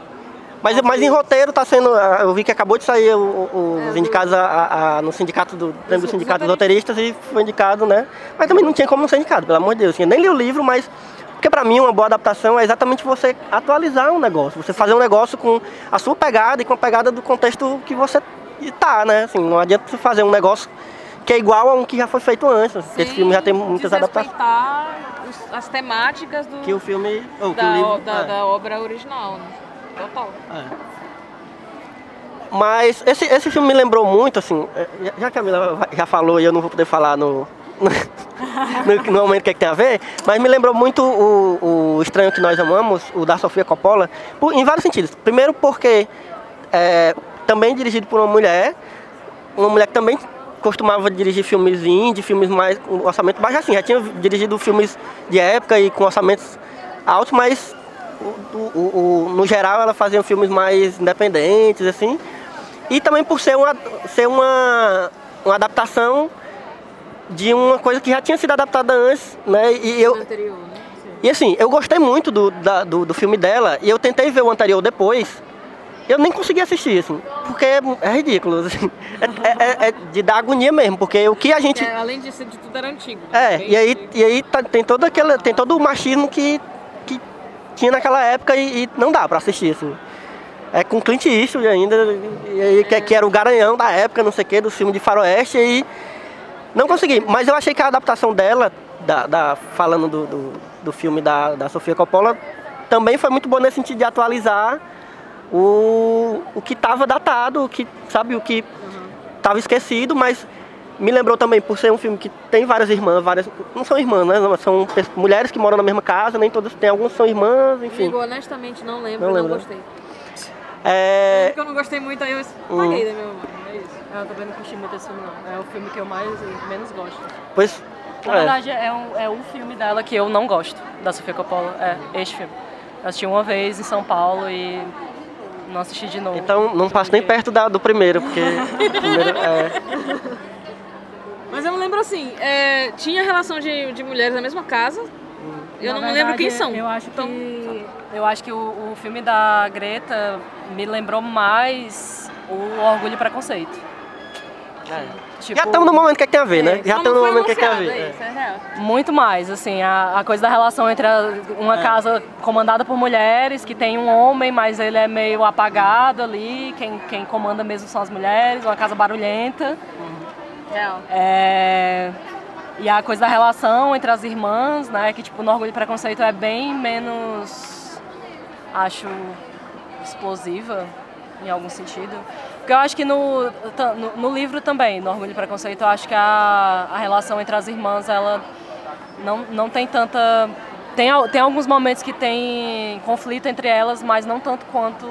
Mas, mas em roteiro tá sendo. ah, Eu vi que acabou de sair o- o- os indicados a- a- a- no sindicato do prêmio do sindicato dos roteiristas e foi indicado, né? Mas também não tinha como não ser indicado, pelo amor de Deus. assim, Eu nem li o livro, mas. Porque pra mim uma boa adaptação é exatamente você atualizar um negócio, você fazer um negócio com a sua pegada e com a pegada do contexto que você tá, né? Assim, não adianta você fazer um negócio que é igual a um que já foi feito antes. porque Esse filme já tem muitas adaptações. os- as temáticas do, Que o filme. Ou da, o livro. da, é. da obra original, né? Total. Mas esse, esse filme me lembrou muito, assim, é, já- que a Camila já falou e eu não vou poder falar no, *laughs* no, no momento que, é que tem a ver, mas me lembrou muito o, o Estranho que Nós Amamos, o da Sofia Coppola, por- em vários sentidos. Primeiro porque é, também dirigido por uma mulher, uma mulher que também costumava dirigir filmes indie, filmes mais com orçamento baixo, assim, já tinha dirigido filmes de época e com orçamentos altos, mas o- o- no geral ela fazia filmes mais independentes, assim. E também por ser uma, ser uma, uma adaptação de uma coisa que já tinha sido adaptada antes, né? E eu, Anterior, né? e assim, eu gostei muito do, da- do, do filme dela e eu tentei ver o anterior depois. Eu nem consegui assistir, assim, porque é, é ridículo. assim. É, é- é de dar agonia mesmo, porque o que a gente. Que, além ser de tudo, era antigo. né? É, e aí, e aí tá- tem, todo aquele, tem todo o machismo que tinha naquela época e, e não dá pra assistir, assim. É com Clint Eastwood ainda, e aí, que, que era o garanhão da época, não sei o que, do filme de faroeste, e não consegui. Mas eu achei que a adaptação dela, da, da- falando do, do, do filme da, da Sofia Coppola, também foi muito boa nesse sentido de atualizar o, o que estava datado, o que, sabe, o que estava esquecido, mas me lembrou também por ser um filme que tem várias irmãs, várias. Não são irmãs, né? São mulheres que moram na mesma casa, nem todas tem, algumas são irmãs, enfim. Honestamente, não lembro, Não não, lembra? gostei. É, Porque eu não gostei muito, aí eu Hum. paguei da minha mãe. É isso. Eu também não curti muito esse filme, não. É o filme que eu mais menos gosto. pois. Na é. verdade, é um, é um filme dela que eu não gosto, da Sofia Coppola. É, este filme. Eu assisti uma vez em São Paulo e não assisti de novo. Então não passo nem perto da- do primeiro, porque *laughs* primeiro é. Mas eu me lembro assim, é, tinha relação de, de mulheres na mesma casa. Eu Na não me verdade, lembro quem são. Eu acho Então, que, eu acho que o, o filme da Greta me lembrou mais o Orgulho e Preconceito. Tipo, Já estamos no momento que, é que tem a ver, né? Já só estamos não no momento que, é que tem a ver. é é. isso, é real. Muito mais, assim, a, a coisa da relação entre a- uma casa comandada por mulheres, que tem um homem, mas ele é meio apagado ali, quem, quem comanda mesmo são as mulheres, uma casa barulhenta. É, E a coisa da relação entre as irmãs, né? Que tipo, no Orgulho e Preconceito é bem menos, acho, explosiva em algum sentido. Porque eu acho que no, no, no livro também, no Orgulho e Preconceito, eu acho que a, a relação entre as irmãs, ela não, não tem tanta... Tem, tem alguns momentos que tem conflito entre elas, mas não tanto quanto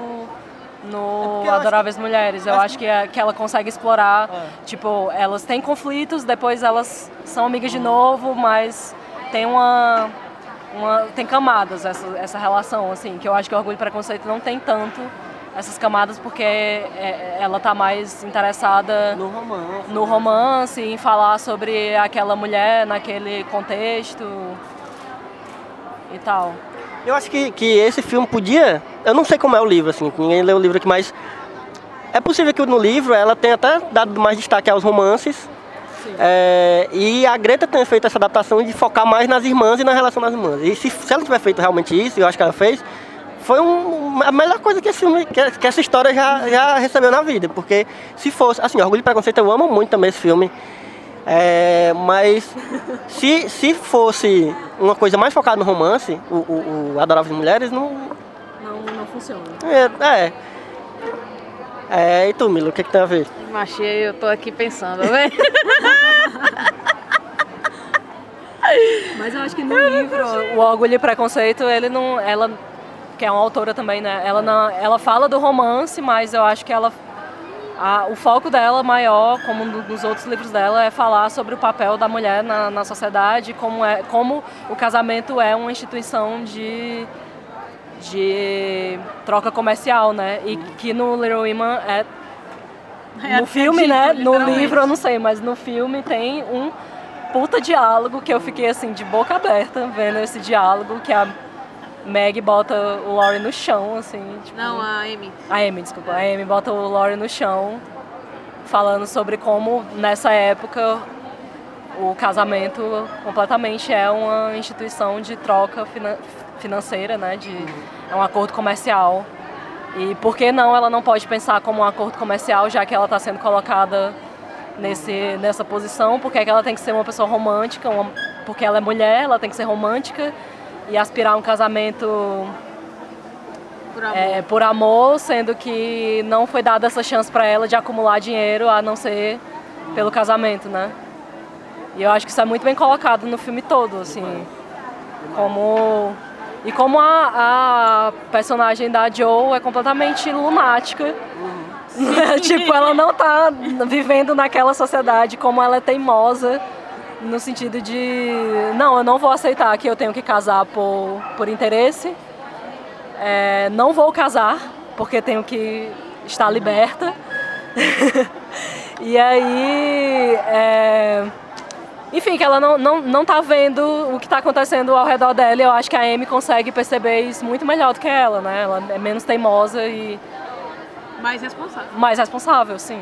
no porque eu acho Adoráveis Mulheres. Eu acho que, é, que ela consegue explorar, É. tipo, elas têm conflitos, depois elas são amigas de novo, mas tem uma... uma tem camadas essa, essa relação, assim, que eu acho que o Orgulho e Preconceito não tem tanto essas camadas porque é- ela tá mais interessada No romance. no romance, em falar sobre aquela mulher naquele contexto e tal. Eu acho que, que esse filme podia. Eu não sei como é o livro, assim, ninguém leu o livro aqui, mas. É possível que no livro ela tenha até dado mais destaque aos romances. É, e a Greta tenha feito essa adaptação de focar mais nas irmãs e na relação das irmãs. E se, se ela tiver feito realmente isso, eu acho que ela fez, foi um- a melhor coisa que esse filme, que, que essa história já, já recebeu na vida. Porque se fosse, assim, Orgulho e Preconceito, eu amo muito também esse filme. É, mas se, se fosse uma coisa mais focada no romance, o, o, o Adoráveis Mulheres, não. Não, não funciona. É. É, é e tu, Milo, o que, que tem a ver? Machei, eu tô aqui pensando, velho. *laughs* Mas eu acho que *laughs* no livro, o Orgulho e Preconceito, ele não, ela que é uma autora também, né? Ela não, ela fala do romance, mas eu acho que ela a- o foco dela maior, como no- nos outros livros dela, é falar sobre o papel da mulher na, na sociedade, como, é, como o casamento é uma instituição de, de troca comercial, né? E que no Little Women é É no filme, né? No livro eu não sei, mas no filme tem um puta diálogo que eu fiquei assim de boca aberta vendo esse diálogo que a Meg bota o Laurie no chão, assim. Tipo, Não, a Amy. a Amy, desculpa. A Amy bota o Laurie no chão, falando sobre como nessa época o casamento completamente é uma instituição de troca finan- financeira, né? De, é um acordo comercial. E por que não ela não pode pensar como um acordo comercial, já que ela está sendo colocada nesse, nessa posição? Porque é que ela tem que ser uma pessoa romântica, uma- porque ela é mulher, ela tem que ser romântica e aspirar a um casamento Por amor. é, por amor, sendo que não foi dada essa chance para ela de acumular dinheiro a não ser pelo casamento, né? E eu acho que isso é muito bem colocado no filme todo, assim. Como. E como a, a personagem da Joe é completamente lunática. *laughs* tipo, ela não tá vivendo naquela sociedade, como ela é teimosa, no sentido de. Não, eu não vou aceitar que eu tenho que casar por, por interesse. É, não vou casar, porque tenho que estar liberta. *laughs* e aí. é, enfim, que ela não, não, não tá vendo o que tá acontecendo ao redor dela. Eu acho que a Amy consegue perceber isso muito melhor do que ela, né? Ela é menos teimosa e Mais responsável. mais responsável, sim.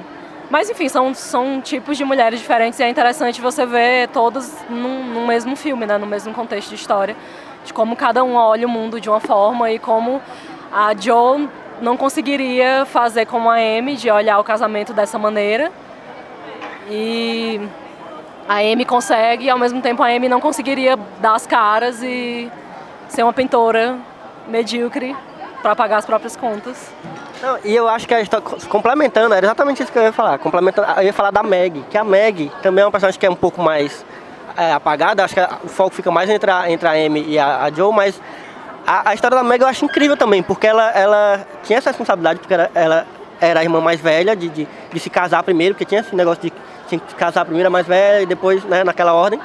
Mas enfim, são, são tipos de mulheres diferentes e é interessante você ver todas num, num mesmo filme, né? no mesmo contexto de história, de como cada um olha o mundo de uma forma e como a Jo não conseguiria fazer como a Amy, de olhar o casamento dessa maneira. E a Amy consegue, e ao mesmo tempo a Amy não conseguiria dar as caras e ser uma pintora medíocre para pagar as próprias contas. Não, e eu acho que a história, complementando, era exatamente isso que eu ia falar. Complementando, eu ia falar da Meg, que a Meg também é uma personagem que é um pouco mais é, apagada. Acho que o foco fica mais entre a, entre a Amy e a, a Joe, mas a, a história da Meg eu acho incrível também, porque ela, ela tinha essa responsabilidade, porque ela, ela era a irmã mais velha de, de, de se casar primeiro, porque tinha esse negócio de tinha que se casar primeiro a mais velha e depois, né, naquela ordem.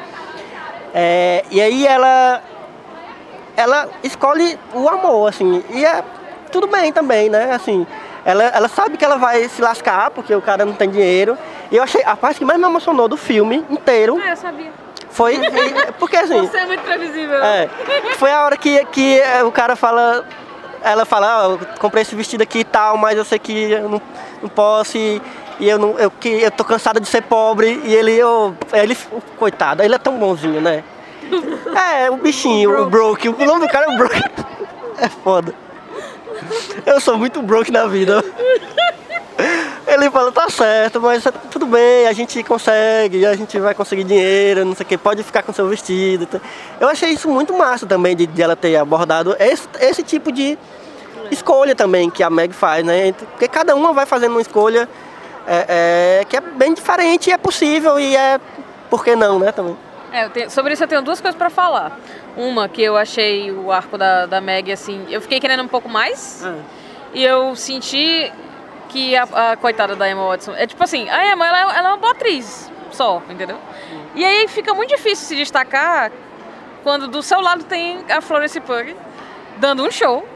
É, e aí ela ela escolhe o amor, assim, e é tudo bem também, né? Assim, ela, ela sabe que ela vai se lascar porque o cara não tem dinheiro. E eu achei a parte que mais me emocionou do filme inteiro Ah, eu sabia. foi e- porque assim, *laughs* Você é muito previsível. é, foi a hora que, que é, o cara fala, ela fala, ah, eu comprei esse vestido aqui e tal, mas eu sei que eu não, não posso e, e eu não, eu que eu tô cansada de ser pobre e ele, eu, ele, coitado, ele é tão bonzinho, né? *laughs* É, o bichinho, o broke, o nome do cara é o broke. *laughs* É foda. Eu sou muito broke na vida. Ele fala, tá certo, mas tudo bem, a gente consegue, a gente vai conseguir dinheiro, não sei o que, pode ficar com seu vestido. Eu achei isso muito massa também, de, de ela ter abordado esse, esse tipo de escolha também que a Meg faz, né? Porque cada uma vai fazendo uma escolha é, é, que é bem diferente é possível e é, por que não, né, também. É, tenho- sobre isso eu tenho duas coisas pra falar. Uma, que eu achei o arco da, da Meg, assim, eu fiquei querendo um pouco mais. E eu senti que a, a coitada da Emma Watson. É tipo assim, a Emma ela, é- ela é uma boa atriz só, entendeu? E aí fica muito difícil se destacar quando do seu lado tem a Florence Pugh dando um show.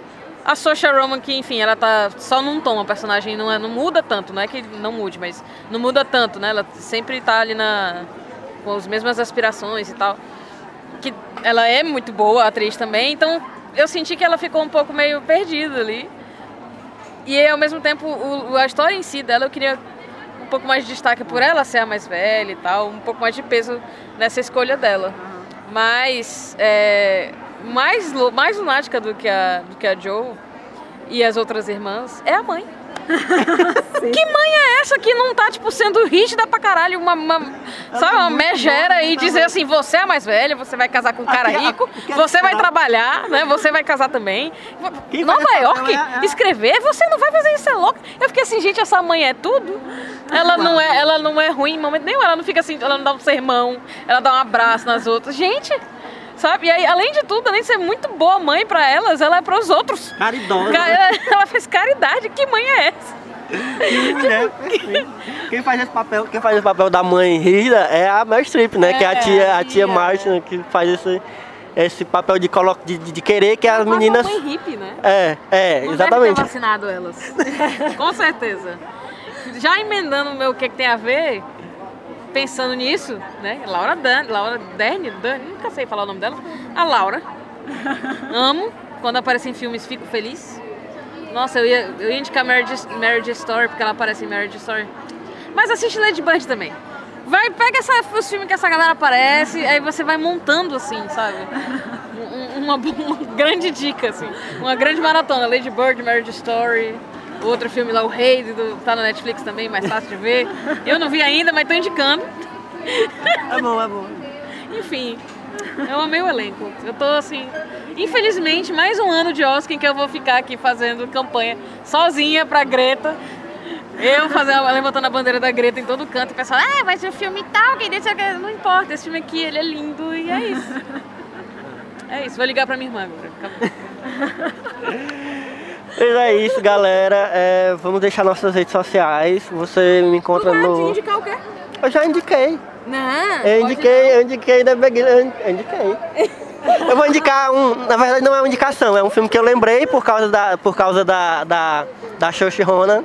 A Saoirse Roman, que enfim, ela tá só num tom, a personagem não, é, não muda tanto, não é que não mude, mas não muda tanto, né? Ela sempre tá ali na, com as mesmas aspirações e tal. Que ela é muito boa, atriz também, então eu senti que ela ficou um pouco meio perdida ali. E ao mesmo tempo, o- a história em si dela, eu queria um pouco mais de destaque por ela ser a mais velha e tal, um pouco mais de peso nessa escolha dela. Mas é, mais, mais lunática do que, a, do que a Joe e as outras irmãs é a mãe. *laughs* que mãe é essa que não tá, tipo, sendo rígida pra caralho, uma, uma- sabe, uma megera e dizer assim, você é a mais velha, você vai casar com um cara rico, você vai trabalhar, né, você vai casar também. Nova York, é a- escrever, você não vai fazer isso, é louco. Eu fiquei assim, gente, essa mãe é tudo. Ela não é, ela não é ruim em momento nenhum, ela não fica assim, ela não dá um sermão, ela dá um abraço nas outras. Gente, sabe? E aí, além de tudo, além de ser muito boa mãe pra elas, ela é pros outros. Caridosa. Ca- *laughs* Ela, faz caridade. Que mãe é essa? Que mulher perfeita. Quem faz esse papel, quem faz esse papel da mãe rígida é a Meryl Streep, né? que é a É, tia, a tia tia, Martin que faz esse, esse papel de, colo- de, de querer que as meninas. Mãe hippie, né? É, é, Não exatamente. Deve ter vacinado elas. *laughs* Com certeza. Já emendando o meu o que, que tem a ver, pensando nisso, né? Laura Dan, Laura Dern, Dern, nunca sei falar o nome dela. A Laura. Amo. Quando aparece em filmes, fico feliz. Nossa, eu ia, eu ia indicar Marriage, Marriage Story, porque ela aparece em Marriage Story. Mas assiste Lady Bird também. Vai, pega essa, os filmes que essa galera aparece, aí você vai montando assim, sabe? Um- Uma, *laughs* uma grande dica, assim. Uma grande maratona. Lady Bird, Marriage Story. Outro filme lá, O Rei, do, tá na Netflix também, mais fácil de ver. Eu não vi ainda, mas tô indicando. É bom, é bom. *laughs* Enfim, eu amei o elenco. Eu tô assim. Infelizmente, mais um ano de Oscar em que eu vou ficar aqui fazendo campanha sozinha pra Greta. Eu fazendo, levantando a bandeira da Greta em todo canto e o pessoal, ah, vai ser um filme tal, que desse, que-" não importa, esse filme aqui, ele é lindo e é isso. *laughs* É isso, vou ligar pra minha irmã agora. Acabou. *laughs* Mas é isso, galera. É, vamos deixar nossas redes sociais. Você me encontra no. indicar o quê? Eu já indiquei. Não, Eu indiquei, eu indiquei da Beg- eu indiquei. *laughs* Eu vou indicar um, na verdade não é uma indicação, é um filme que eu lembrei por causa da por causa da da, da Ronan,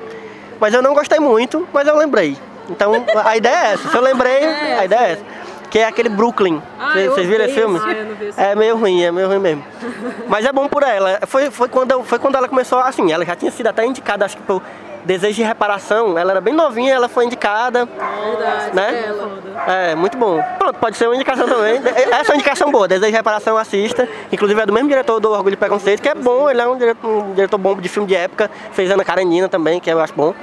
mas eu não gostei muito, mas eu lembrei. Então a ideia é essa, se eu lembrei, a ideia é essa. Que é aquele Brooklyn. Ah, Vocês viram esse filme? Ah, esse É meio ruim, é meio ruim mesmo. *laughs* Mas é bom por ela. Foi, foi, quando, foi quando ela começou, assim, ela já tinha sido até indicada, acho que por Desejo de Reparação. Ela era bem novinha, ela foi indicada. Verdade, Né? ela. É, muito bom. Pronto, pode ser uma indicação também. *laughs* Essa é uma indicação boa, Desejo de Reparação, assista. Inclusive é do mesmo diretor do Orgulho e Preconceito, que é bom, ele é um diretor, um diretor bom de filme de época. Fez Ana Karenina também, que eu acho bom.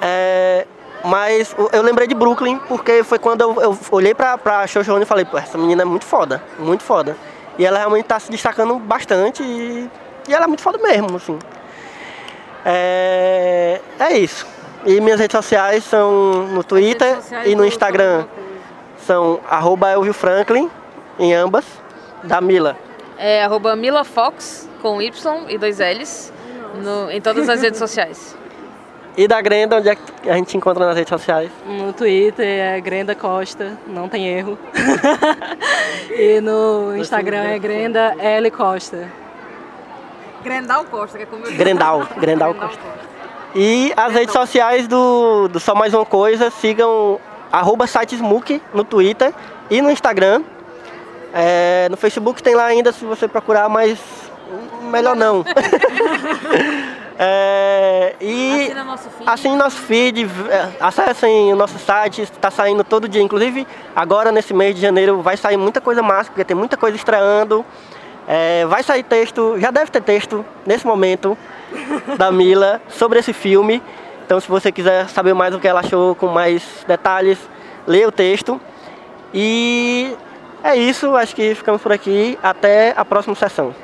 É, mas eu lembrei de Brooklyn porque foi quando eu, eu olhei pra, pra Ronan e falei, pô, essa menina é muito foda, muito foda. E ela realmente tá se destacando bastante e, e ela é muito foda mesmo, assim. É, é isso. E minhas redes sociais são no Twitter e no Instagram são arroba Elvio Franklin, em ambas, da Mila. É arroba Mila Fox, com Y e dois L's, no- em todas as redes sociais. E da Grenda, onde é que a gente se encontra nas redes sociais? No Twitter é Grenda Costa, não tem erro. *laughs* e no Instagram é Grenda L Costa. Grendal Costa, que é como eu Grendal, Grendal Costa. E as redes sociais do, do Só Mais Uma Coisa, sigam arroba sitesmook no Twitter e no Instagram. É, no Facebook tem lá ainda se você procurar, mas melhor não. *laughs* É, e Assina nosso feed. assine nosso feed, é, acessem o nosso site, está saindo todo dia. Inclusive, agora nesse mês de janeiro vai sair muita coisa massa, porque tem muita coisa estreando. É, vai sair texto, já deve ter texto nesse momento *laughs* da Mila sobre esse filme. Então, se você quiser saber mais o que ela achou com mais detalhes, leia o texto. E é isso, acho que ficamos por aqui. Até a próxima sessão.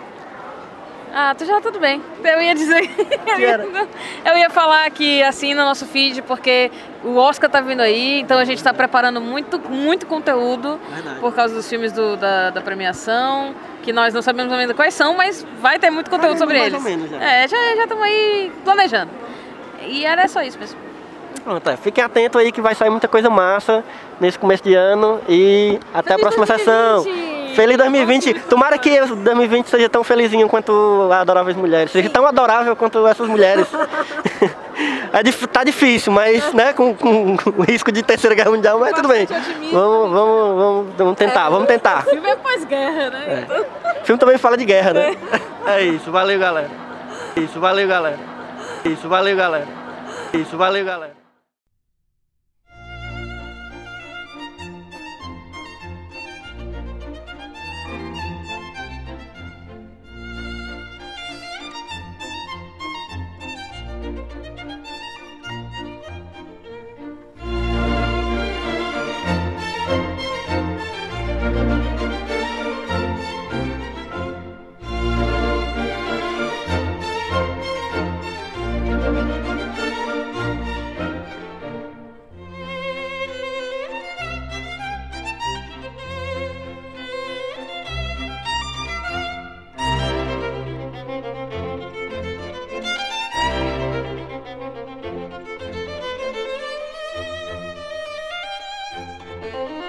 Ah, tu já tudo bem. Eu ia dizer. *laughs* Eu era? ia, eu ia falar que assina nosso feed, porque o Oscar tá vindo aí, então a gente tá preparando muito, muito conteúdo Verdade. por causa dos filmes do- da, da premiação, que nós não sabemos ainda quais são, mas vai ter muito conteúdo sobre mais eles. ou menos já. É, já já estamos aí planejando. E era só isso mesmo. Pronto, é. Fiquem atentos aí que vai sair muita coisa massa nesse começo de ano. E até a Feliz próxima 2020! sessão. Feliz 2020! Tomara que o 2020 seja tão felizinho quanto Adoráveis Mulheres. Seja tão adorável quanto essas mulheres. *laughs* É, tá difícil, mas né, com, com o risco de terceira guerra mundial, mas tudo bem. Bastante otimismo. Vamos, vamos, vamos, vamos tentar, vamos tentar. O filme é pós-guerra, né? Então- O filme também fala de guerra, né? É isso, valeu galera. Isso, valeu galera. Isso, valeu galera. Isso, valeu galera. Bye.